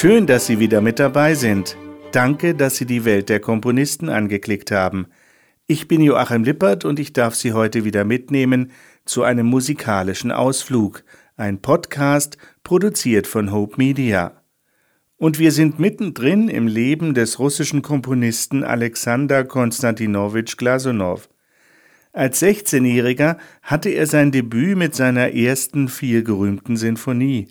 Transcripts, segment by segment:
Schön, dass Sie wieder mit dabei sind. Danke, dass Sie die Welt der Komponisten angeklickt haben. Ich bin Joachim Lippert und ich darf Sie heute wieder mitnehmen zu einem musikalischen Ausflug, ein Podcast produziert von Hope Media. Und wir sind mittendrin im Leben des russischen Komponisten Alexander Konstantinowitsch Glasunow. Als 16-Jähriger hatte er sein Debüt mit seiner ersten vielgerühmten Sinfonie.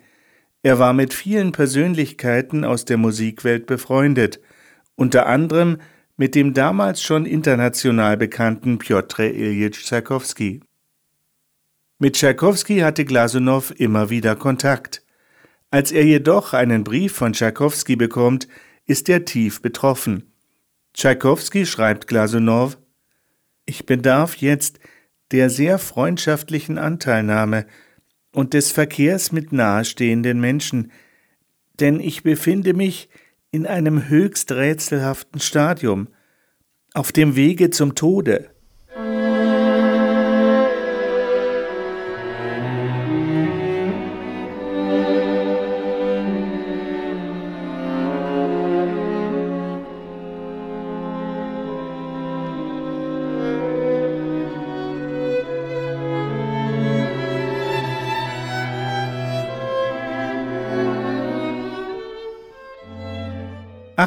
Er war mit vielen Persönlichkeiten aus der Musikwelt befreundet, unter anderem mit dem damals schon international bekannten Piotr Ilyich Tschaikowski. Mit Tschaikowski hatte Glasunow immer wieder Kontakt. Als er jedoch einen Brief von Tschaikowski bekommt, ist er tief betroffen. Tschaikowski schreibt Glasunow Ich bedarf jetzt der sehr freundschaftlichen Anteilnahme und des Verkehrs mit nahestehenden Menschen, denn ich befinde mich in einem höchst rätselhaften Stadium, auf dem Wege zum Tode.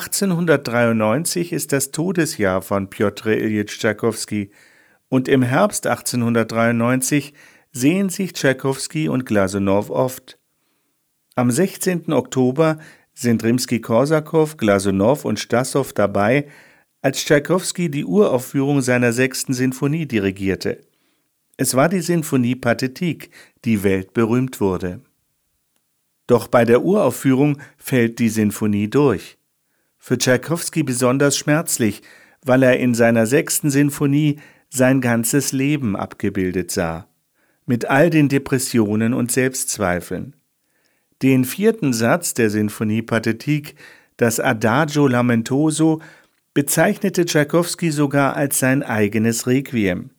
1893 ist das Todesjahr von Piotr Ilyich Tschaikowski und im Herbst 1893 sehen sich Tschaikowski und Glasunow oft. Am 16. Oktober sind Rimski-Korsakow, Glasunow und Stassow dabei, als Tschaikowski die Uraufführung seiner sechsten Sinfonie dirigierte. Es war die Sinfonie Pathetique, die weltberühmt wurde. Doch bei der Uraufführung fällt die Sinfonie durch für Tschaikowski besonders schmerzlich, weil er in seiner sechsten Sinfonie sein ganzes Leben abgebildet sah, mit all den Depressionen und Selbstzweifeln. Den vierten Satz der Sinfonie Pathetique, das Adagio Lamentoso, bezeichnete Tschaikowski sogar als sein eigenes Requiem.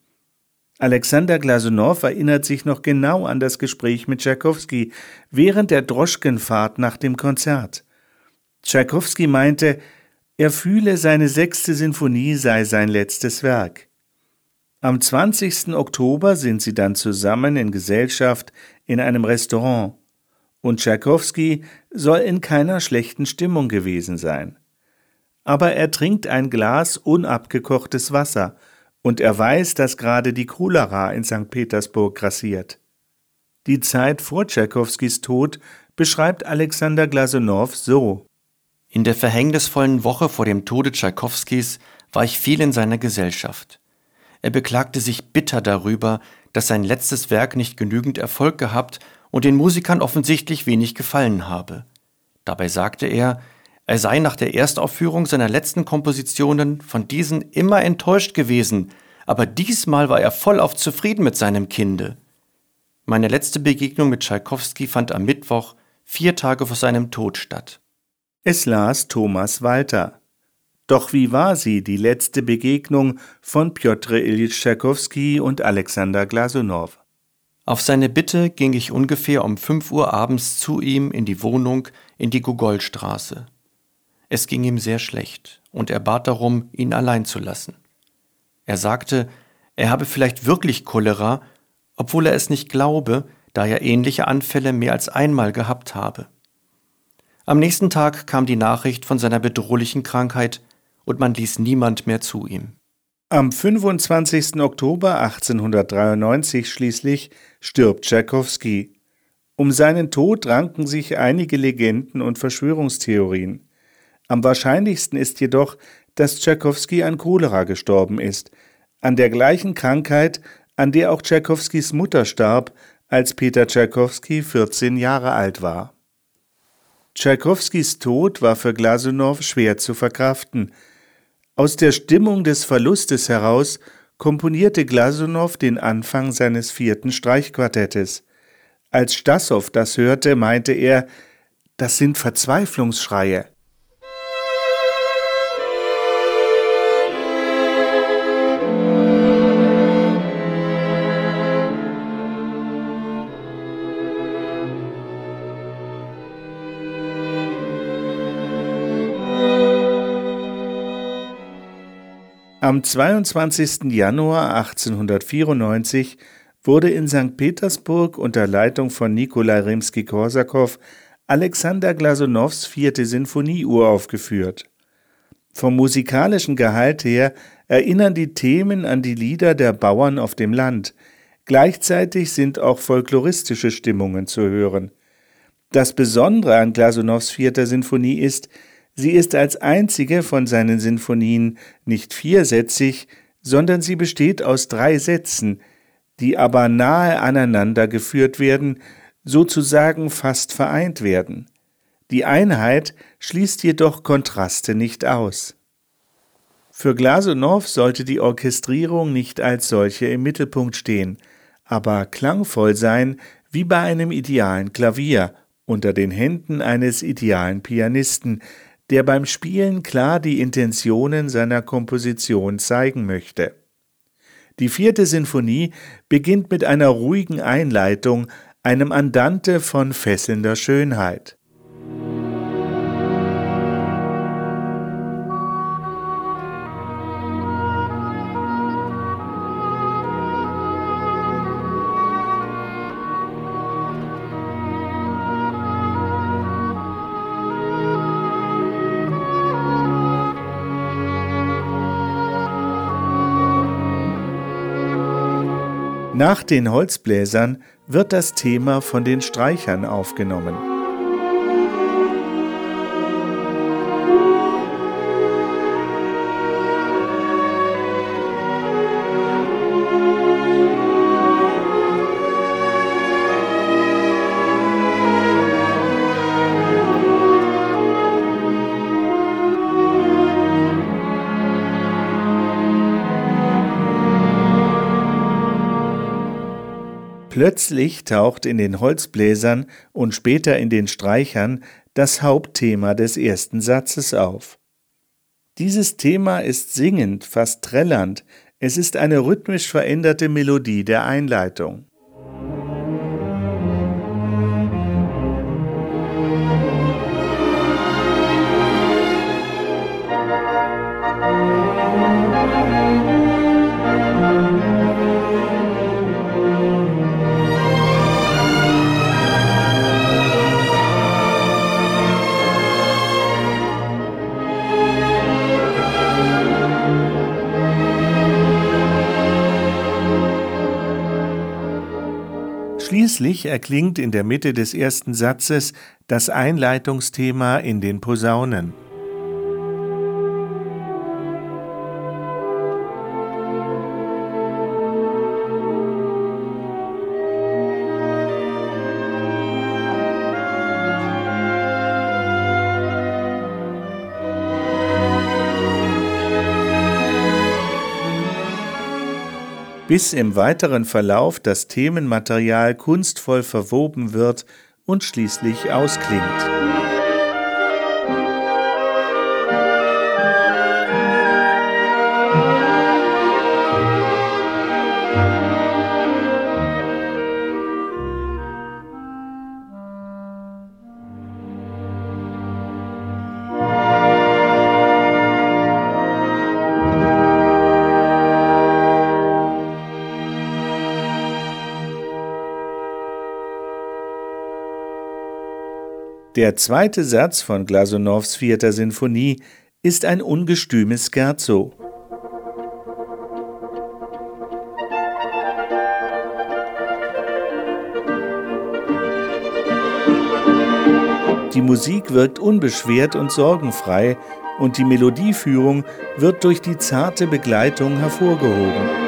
Alexander Glasunow erinnert sich noch genau an das Gespräch mit Tschaikowski während der Droschkenfahrt nach dem Konzert. Tschaikowski meinte, er fühle, seine sechste Sinfonie sei sein letztes Werk. Am 20. Oktober sind sie dann zusammen in Gesellschaft in einem Restaurant, und Tschaikowski soll in keiner schlechten Stimmung gewesen sein. Aber er trinkt ein Glas unabgekochtes Wasser, und er weiß, dass gerade die Cholera in St. Petersburg grassiert. Die Zeit vor Tschaikowskis Tod beschreibt Alexander Glasunow so. In der verhängnisvollen Woche vor dem Tode Tschaikowskis war ich viel in seiner Gesellschaft. Er beklagte sich bitter darüber, dass sein letztes Werk nicht genügend Erfolg gehabt und den Musikern offensichtlich wenig gefallen habe. Dabei sagte er, er sei nach der Erstaufführung seiner letzten Kompositionen von diesen immer enttäuscht gewesen, aber diesmal war er vollauf zufrieden mit seinem Kinde. Meine letzte Begegnung mit Tschaikowski fand am Mittwoch, vier Tage vor seinem Tod statt. Es las Thomas Walter. Doch wie war sie, die letzte Begegnung von Piotr Ilyich Tschaikowski und Alexander Glasunow? Auf seine Bitte ging ich ungefähr um fünf Uhr abends zu ihm in die Wohnung in die Gogolstraße. Es ging ihm sehr schlecht, und er bat darum, ihn allein zu lassen. Er sagte, er habe vielleicht wirklich Cholera, obwohl er es nicht glaube, da er ähnliche Anfälle mehr als einmal gehabt habe. Am nächsten Tag kam die Nachricht von seiner bedrohlichen Krankheit und man ließ niemand mehr zu ihm. Am 25. Oktober 1893 schließlich stirbt Tschaikowski. Um seinen Tod ranken sich einige Legenden und Verschwörungstheorien. Am wahrscheinlichsten ist jedoch, dass Tschaikowski an Cholera gestorben ist, an der gleichen Krankheit, an der auch Tschaikowskis Mutter starb, als Peter Tschaikowski 14 Jahre alt war. Tschaikowskis Tod war für Glasunow schwer zu verkraften. Aus der Stimmung des Verlustes heraus komponierte Glasunow den Anfang seines vierten Streichquartettes. Als Stassow das hörte, meinte er, das sind Verzweiflungsschreie. Am 22. Januar 1894 wurde in St. Petersburg unter Leitung von Nikolai Rimski-Korsakow Alexander Glasunows vierte Sinfonie uraufgeführt. Vom musikalischen Gehalt her erinnern die Themen an die Lieder der Bauern auf dem Land. Gleichzeitig sind auch folkloristische Stimmungen zu hören. Das Besondere an Glasunows vierter Sinfonie ist, Sie ist als einzige von seinen Sinfonien nicht viersätzig, sondern sie besteht aus drei Sätzen, die aber nahe aneinander geführt werden, sozusagen fast vereint werden. Die Einheit schließt jedoch Kontraste nicht aus. Für Glasunow sollte die Orchestrierung nicht als solche im Mittelpunkt stehen, aber klangvoll sein wie bei einem idealen Klavier unter den Händen eines idealen Pianisten, der beim Spielen klar die Intentionen seiner Komposition zeigen möchte. Die vierte Sinfonie beginnt mit einer ruhigen Einleitung, einem Andante von fesselnder Schönheit. Nach den Holzbläsern wird das Thema von den Streichern aufgenommen. Plötzlich taucht in den Holzbläsern und später in den Streichern das Hauptthema des ersten Satzes auf. Dieses Thema ist singend, fast trällernd, es ist eine rhythmisch veränderte Melodie der Einleitung. Schließlich erklingt in der Mitte des ersten Satzes das Einleitungsthema in den Posaunen. Bis im weiteren Verlauf das Themenmaterial kunstvoll verwoben wird und schließlich ausklingt. Der zweite Satz von Glasunows vierter Sinfonie ist ein ungestümes Scherzo. Die Musik wirkt unbeschwert und sorgenfrei und die Melodieführung wird durch die zarte Begleitung hervorgehoben.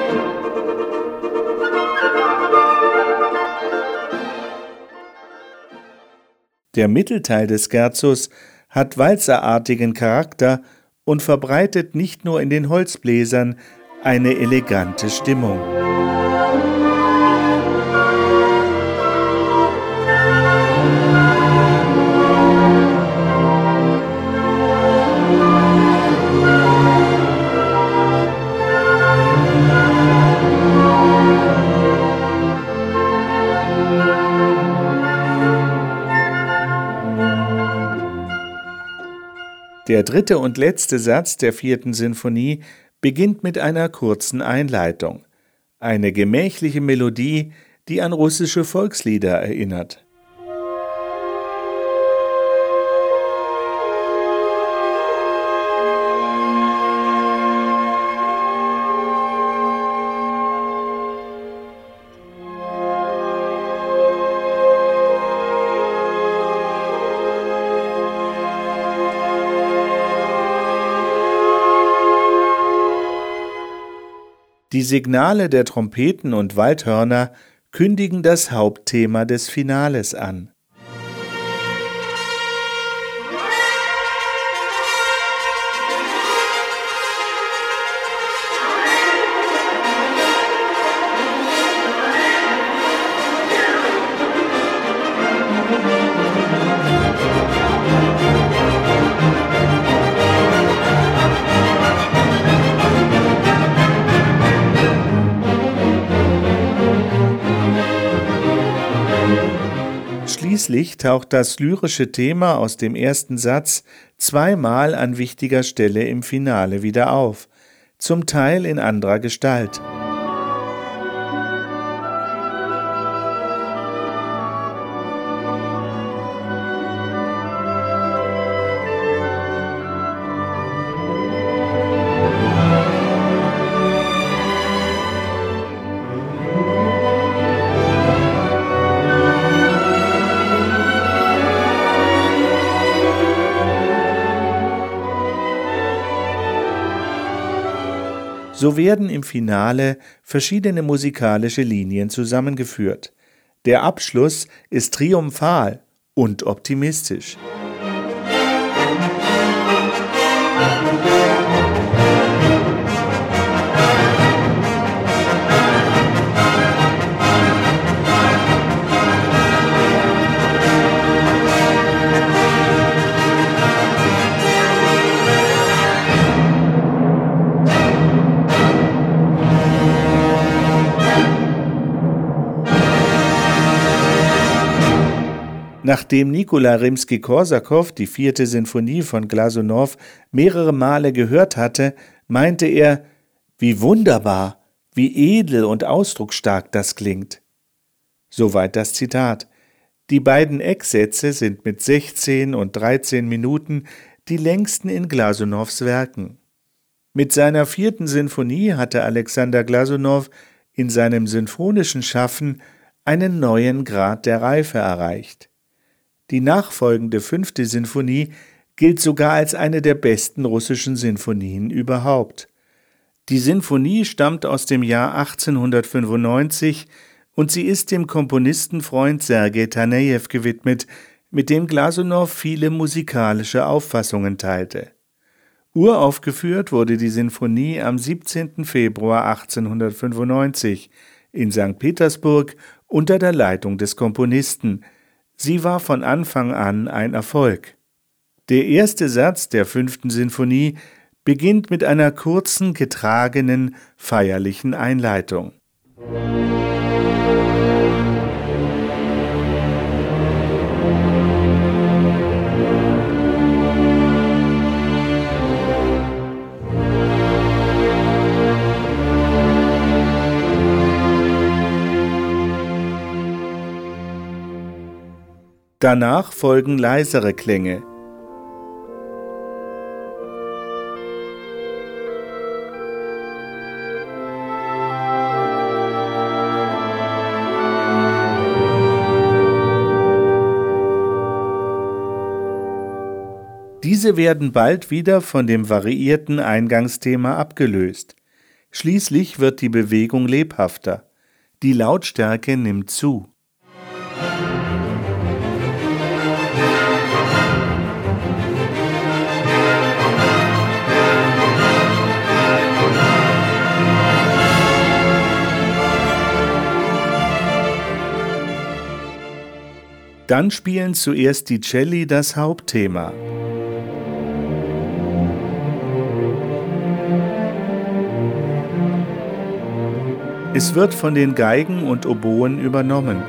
Der Mittelteil des Scherzos hat walzerartigen Charakter und verbreitet nicht nur in den Holzbläsern eine elegante Stimmung. Der dritte und letzte Satz der vierten Sinfonie beginnt mit einer kurzen Einleitung, eine gemächliche Melodie, die an russische Volkslieder erinnert. Die Signale der Trompeten und Waldhörner kündigen das Hauptthema des Finales an. Schließlich taucht das lyrische Thema aus dem ersten Satz zweimal an wichtiger Stelle im Finale wieder auf, zum Teil in anderer Gestalt. So werden im Finale verschiedene musikalische Linien zusammengeführt. Der Abschluss ist triumphal und optimistisch. Nachdem Nikola Rimski-Korsakow die vierte Sinfonie von Glasunow mehrere Male gehört hatte, meinte er, wie wunderbar, wie edel und ausdrucksstark das klingt. Soweit das Zitat. Die beiden Ecksätze sind mit 16 und 13 Minuten die längsten in Glasunows Werken. Mit seiner vierten Sinfonie hatte Alexander Glasunow in seinem sinfonischen Schaffen einen neuen Grad der Reife erreicht. Die nachfolgende fünfte Sinfonie gilt sogar als eine der besten russischen Sinfonien überhaupt. Die Sinfonie stammt aus dem Jahr 1895 und sie ist dem Komponistenfreund Sergei Tanejew gewidmet, mit dem Glasunow viele musikalische Auffassungen teilte. Uraufgeführt wurde die Sinfonie am 17. Februar 1895 in St. Petersburg unter der Leitung des Komponisten, Sie war von Anfang an ein Erfolg. Der erste Satz der fünften Sinfonie beginnt mit einer kurzen, getragenen, feierlichen Einleitung. Danach folgen leisere Klänge. Diese werden bald wieder von dem variierten Eingangsthema abgelöst. Schließlich wird die Bewegung lebhafter. Die Lautstärke nimmt zu. Dann spielen zuerst die Celli das Hauptthema. Es wird von den Geigen und Oboen übernommen.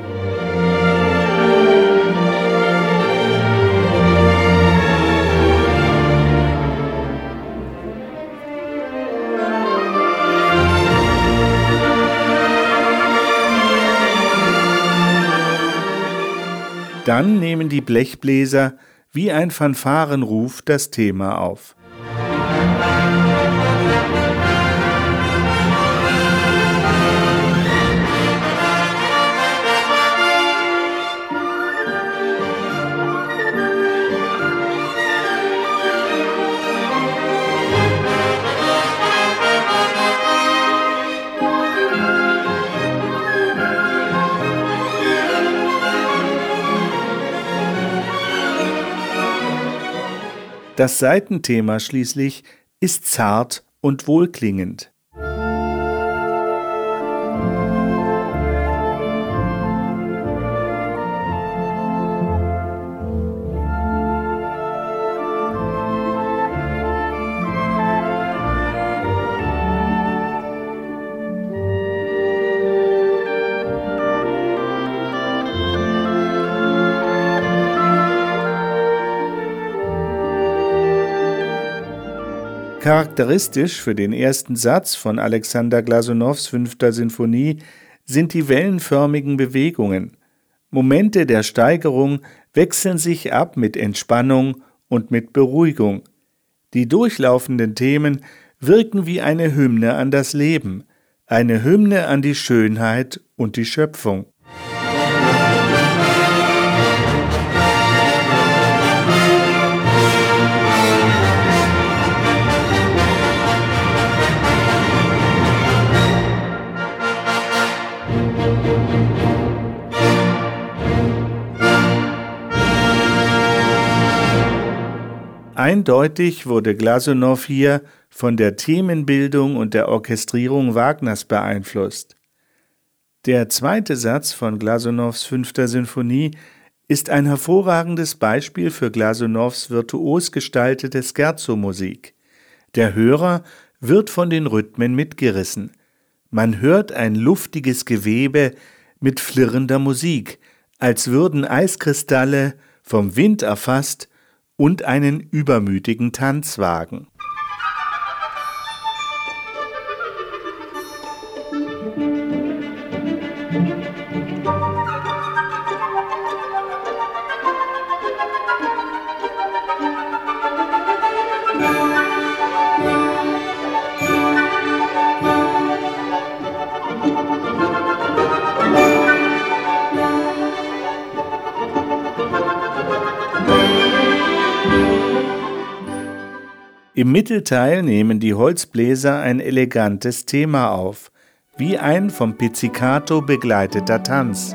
Dann nehmen die Blechbläser wie ein Fanfarenruf das Thema auf. Das Seitenthema schließlich ist zart und wohlklingend. Charakteristisch für den ersten Satz von Alexander Glasunows fünfter Sinfonie sind die wellenförmigen Bewegungen. Momente der Steigerung wechseln sich ab mit Entspannung und mit Beruhigung. Die durchlaufenden Themen wirken wie eine Hymne an das Leben, eine Hymne an die Schönheit und die Schöpfung. Eindeutig wurde Glasunow hier von der Themenbildung und der Orchestrierung Wagners beeinflusst. Der zweite Satz von Glasunows fünfter Sinfonie ist ein hervorragendes Beispiel für Glasunows virtuos gestaltete Scherzo-Musik. Der Hörer wird von den Rhythmen mitgerissen. Man hört ein luftiges Gewebe mit flirrender Musik, als würden Eiskristalle vom Wind erfasst und einen übermütigen Tanzwagen. Mittelteil nehmen die Holzbläser ein elegantes Thema auf, wie ein vom Pizzicato begleiteter Tanz.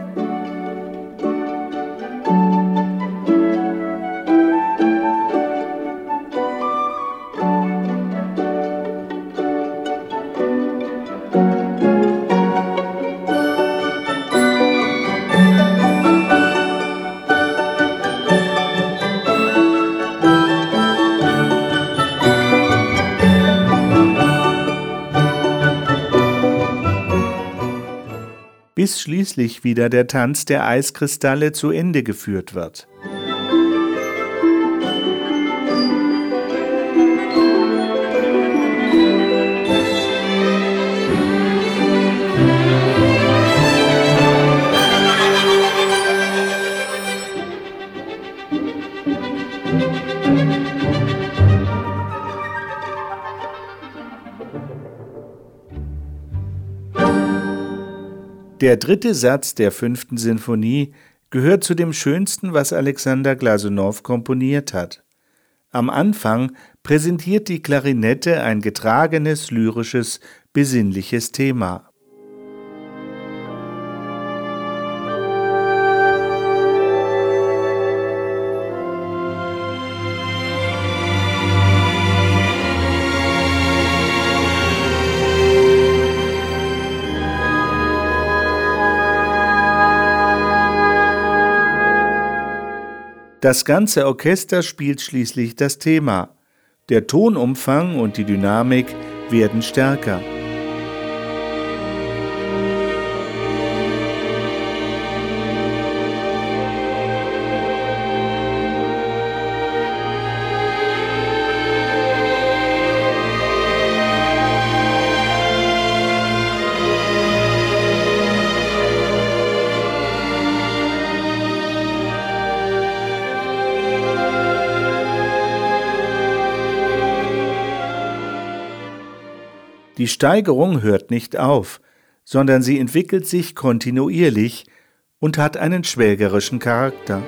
Bis schließlich wieder der Tanz der Eiskristalle zu Ende geführt wird. Der dritte Satz der fünften Sinfonie gehört zu dem schönsten, was Alexander Glasunow komponiert hat. Am Anfang präsentiert die Klarinette ein getragenes, lyrisches, besinnliches Thema. Das ganze Orchester spielt schließlich das Thema. Der Tonumfang und die Dynamik werden stärker. Steigerung hört nicht auf, sondern sie entwickelt sich kontinuierlich und hat einen schwelgerischen Charakter.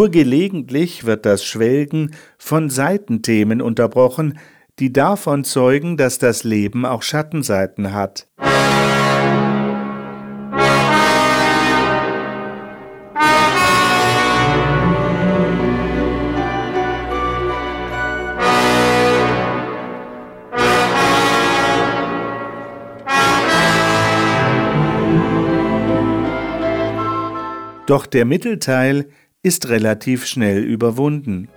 Nur gelegentlich wird das Schwelgen von Seitenthemen unterbrochen, die davon zeugen, dass das Leben auch Schattenseiten hat. Doch der Mittelteil ist relativ schnell überwunden.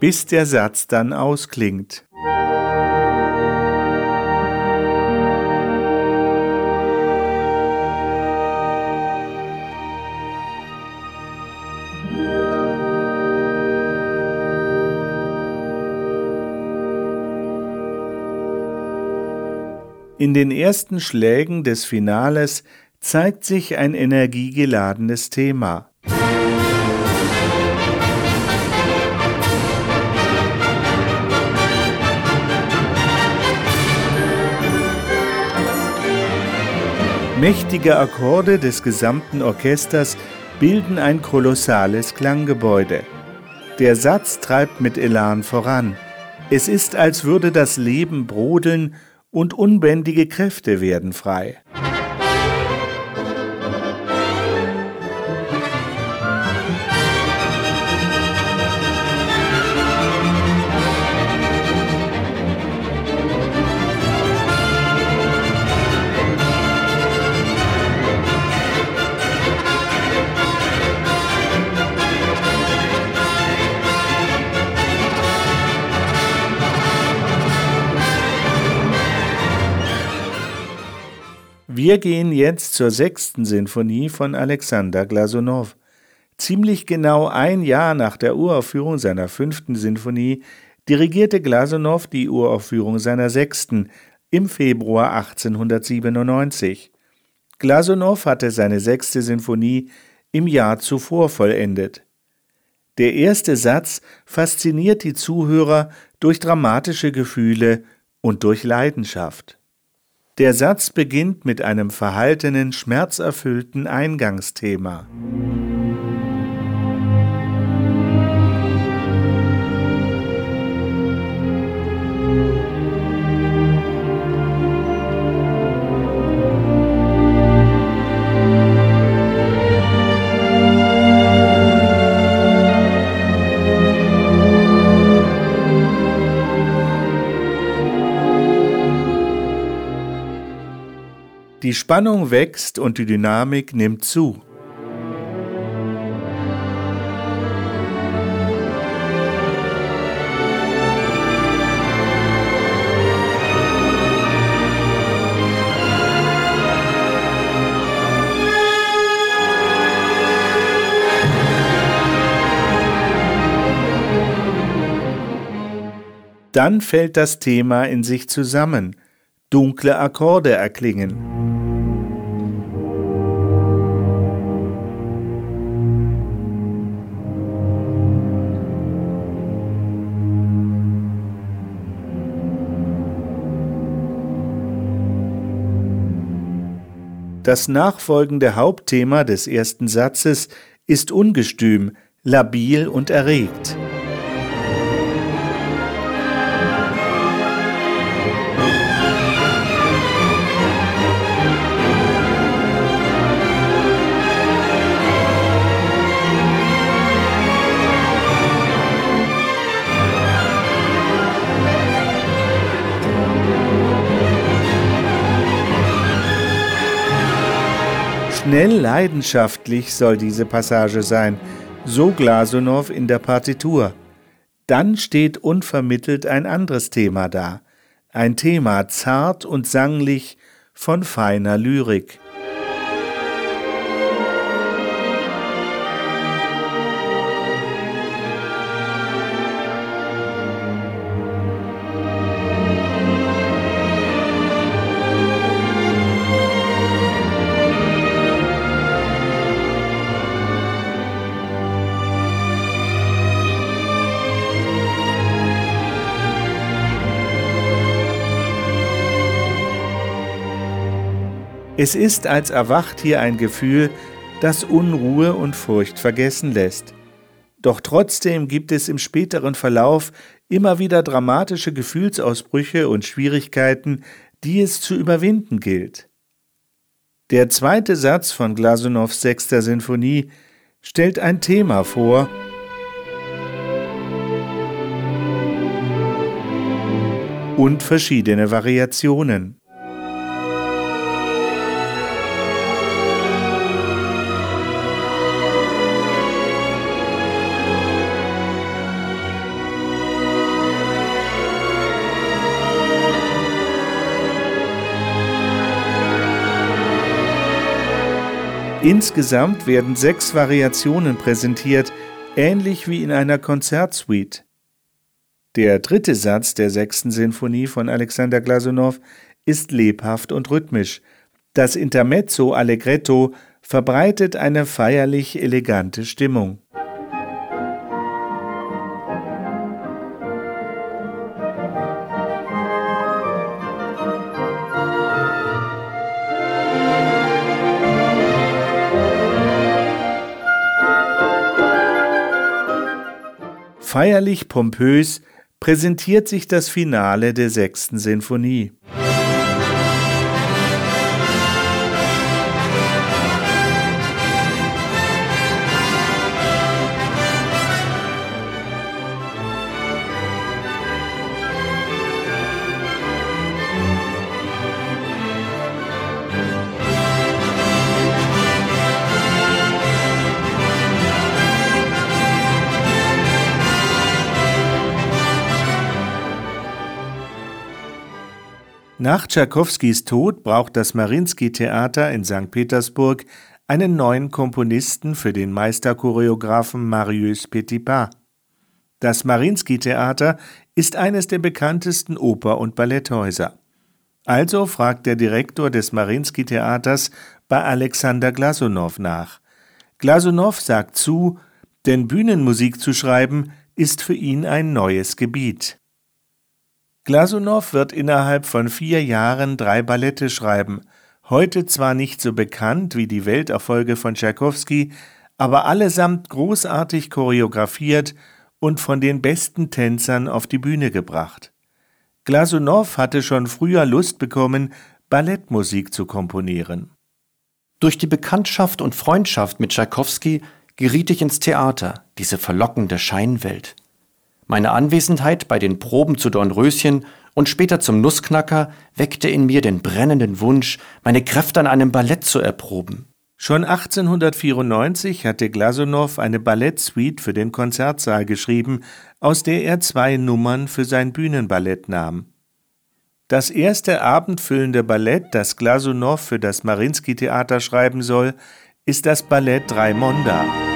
bis der Satz dann ausklingt. In den ersten Schlägen des Finales zeigt sich ein energiegeladenes Thema. Mächtige Akkorde des gesamten Orchesters bilden ein kolossales Klanggebäude. Der Satz treibt mit Elan voran. Es ist, als würde das Leben brodeln und unbändige Kräfte werden frei. Wir gehen jetzt zur sechsten Sinfonie von Alexander Glasunow. Ziemlich genau ein Jahr nach der Uraufführung seiner fünften Sinfonie dirigierte Glasunow die Uraufführung seiner sechsten im Februar 1897. Glasunow hatte seine sechste Sinfonie im Jahr zuvor vollendet. Der erste Satz fasziniert die Zuhörer durch dramatische Gefühle und durch Leidenschaft. Der Satz beginnt mit einem verhaltenen, schmerzerfüllten Eingangsthema. Die Spannung wächst und die Dynamik nimmt zu. Dann fällt das Thema in sich zusammen, dunkle Akkorde erklingen. Das nachfolgende Hauptthema des ersten Satzes ist ungestüm, labil und erregt. Schnell leidenschaftlich soll diese Passage sein, so Glasunow in der Partitur. Dann steht unvermittelt ein anderes Thema da, ein Thema zart und sanglich von feiner Lyrik. Es ist, als erwacht hier ein Gefühl, das Unruhe und Furcht vergessen lässt. Doch trotzdem gibt es im späteren Verlauf immer wieder dramatische Gefühlsausbrüche und Schwierigkeiten, die es zu überwinden gilt. Der zweite Satz von Glasunows sechster Sinfonie stellt ein Thema vor, und verschiedene Variationen. Insgesamt werden sechs Variationen präsentiert, ähnlich wie in einer Konzertsuite. Der dritte Satz der sechsten Sinfonie von Alexander Glasunow ist lebhaft und rhythmisch. Das Intermezzo Allegretto verbreitet eine feierlich elegante Stimmung. Feierlich pompös präsentiert sich das Finale der sechsten Sinfonie. Nach Tschaikowskis Tod braucht das Marinsky-Theater in St. Petersburg einen neuen Komponisten für den Meisterchoreografen Marius Petipa. Das Marinsky-Theater ist eines der bekanntesten Oper- und Balletthäuser. Also fragt der Direktor des Marinsky-Theaters bei Alexander Glasunow nach. Glasunow sagt zu, denn Bühnenmusik zu schreiben ist für ihn ein neues Gebiet. Glasunow wird innerhalb von vier Jahren drei Ballette schreiben, heute zwar nicht so bekannt wie die Welterfolge von Tschaikowski, aber allesamt großartig choreografiert und von den besten Tänzern auf die Bühne gebracht. Glasunow hatte schon früher Lust bekommen, Ballettmusik zu komponieren. Durch die Bekanntschaft und Freundschaft mit Tschaikowski geriet ich ins Theater, diese verlockende Scheinwelt. Meine Anwesenheit bei den Proben zu Dornröschen und später zum Nussknacker weckte in mir den brennenden Wunsch, meine Kräfte an einem Ballett zu erproben. Schon 1894 hatte Glasunow eine Ballettsuite für den Konzertsaal geschrieben, aus der er zwei Nummern für sein Bühnenballett nahm. Das erste abendfüllende Ballett, das Glasunow für das Marinsky-Theater schreiben soll, ist das Ballett Draimonda.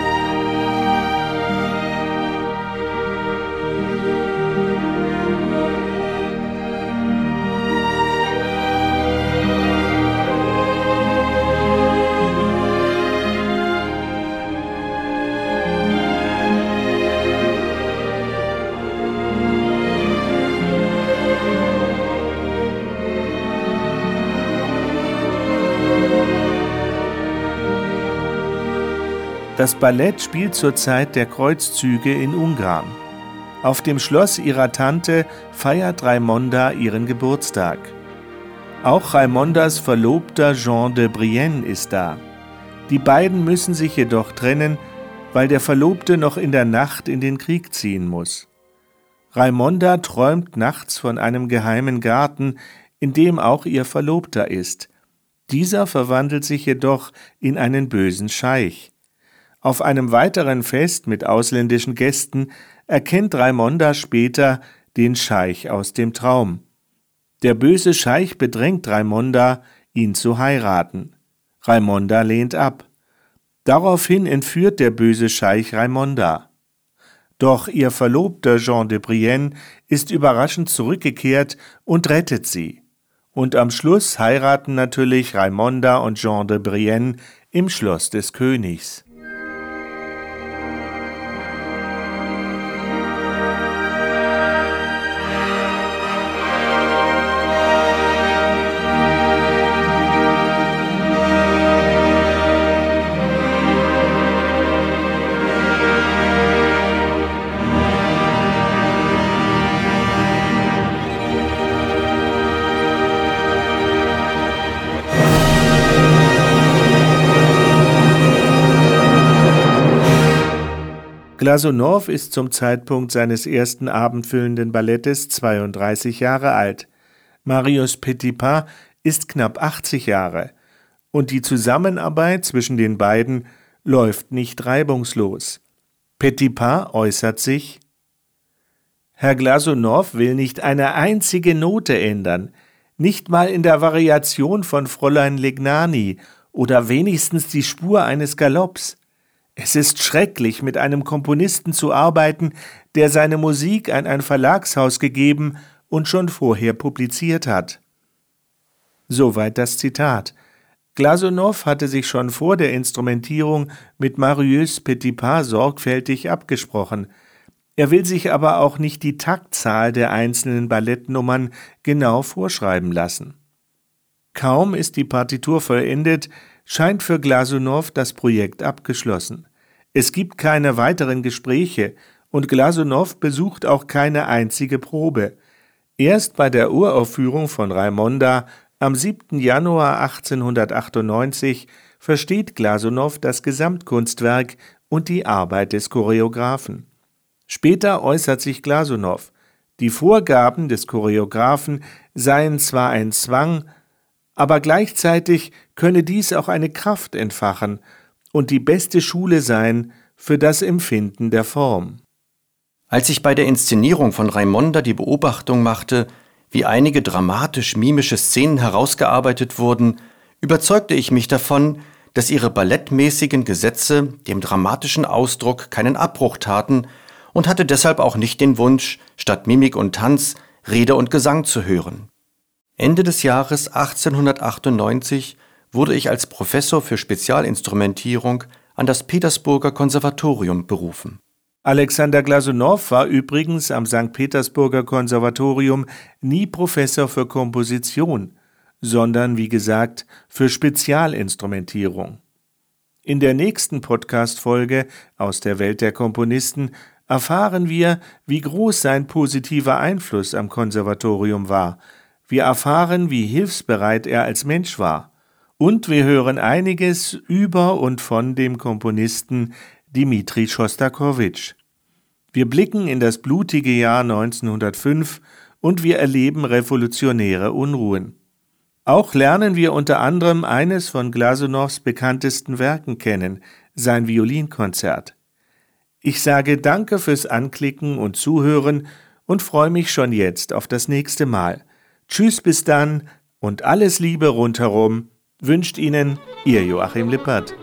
Das Ballett spielt zur Zeit der Kreuzzüge in Ungarn. Auf dem Schloss ihrer Tante feiert Raimonda ihren Geburtstag. Auch Raimondas Verlobter Jean de Brienne ist da. Die beiden müssen sich jedoch trennen, weil der Verlobte noch in der Nacht in den Krieg ziehen muss. Raimonda träumt nachts von einem geheimen Garten, in dem auch ihr Verlobter ist. Dieser verwandelt sich jedoch in einen bösen Scheich. Auf einem weiteren Fest mit ausländischen Gästen erkennt Raimonda später den Scheich aus dem Traum. Der böse Scheich bedrängt Raimonda, ihn zu heiraten. Raimonda lehnt ab. Daraufhin entführt der böse Scheich Raimonda. Doch ihr Verlobter Jean de Brienne ist überraschend zurückgekehrt und rettet sie. Und am Schluss heiraten natürlich Raimonda und Jean de Brienne im Schloss des Königs. Glasunow ist zum Zeitpunkt seines ersten abendfüllenden Ballettes 32 Jahre alt. Marius Petipa ist knapp 80 Jahre. Und die Zusammenarbeit zwischen den beiden läuft nicht reibungslos. Petipa äußert sich Herr Glasunow will nicht eine einzige Note ändern, nicht mal in der Variation von Fräulein Legnani oder wenigstens die Spur eines Galopps. Es ist schrecklich, mit einem Komponisten zu arbeiten, der seine Musik an ein Verlagshaus gegeben und schon vorher publiziert hat. Soweit das Zitat. Glasunow hatte sich schon vor der Instrumentierung mit Marius Petipa sorgfältig abgesprochen. Er will sich aber auch nicht die Taktzahl der einzelnen Ballettnummern genau vorschreiben lassen. Kaum ist die Partitur vollendet, scheint für Glasunow das Projekt abgeschlossen. Es gibt keine weiteren Gespräche und Glasunow besucht auch keine einzige Probe. Erst bei der Uraufführung von Raimonda am 7. Januar 1898 versteht Glasunow das Gesamtkunstwerk und die Arbeit des Choreografen. Später äußert sich Glasunow, die Vorgaben des Choreografen seien zwar ein Zwang, aber gleichzeitig könne dies auch eine Kraft entfachen und die beste Schule sein für das Empfinden der Form. Als ich bei der Inszenierung von Raimonda die Beobachtung machte, wie einige dramatisch-mimische Szenen herausgearbeitet wurden, überzeugte ich mich davon, dass ihre ballettmäßigen Gesetze dem dramatischen Ausdruck keinen Abbruch taten und hatte deshalb auch nicht den Wunsch, statt Mimik und Tanz Rede und Gesang zu hören. Ende des Jahres 1898 wurde ich als Professor für Spezialinstrumentierung an das Petersburger Konservatorium berufen. Alexander Glasunow war übrigens am St. Petersburger Konservatorium nie Professor für Komposition, sondern wie gesagt für Spezialinstrumentierung. In der nächsten Podcast-Folge aus der Welt der Komponisten erfahren wir, wie groß sein positiver Einfluss am Konservatorium war wir erfahren, wie hilfsbereit er als Mensch war. Und wir hören einiges über und von dem Komponisten Dmitri Schostakowitsch. Wir blicken in das blutige Jahr 1905 und wir erleben revolutionäre Unruhen. Auch lernen wir unter anderem eines von Glasunows bekanntesten Werken kennen, sein Violinkonzert. Ich sage Danke fürs Anklicken und Zuhören und freue mich schon jetzt auf das nächste Mal. Tschüss bis dann und alles Liebe rundherum wünscht Ihnen Ihr Joachim Lippert.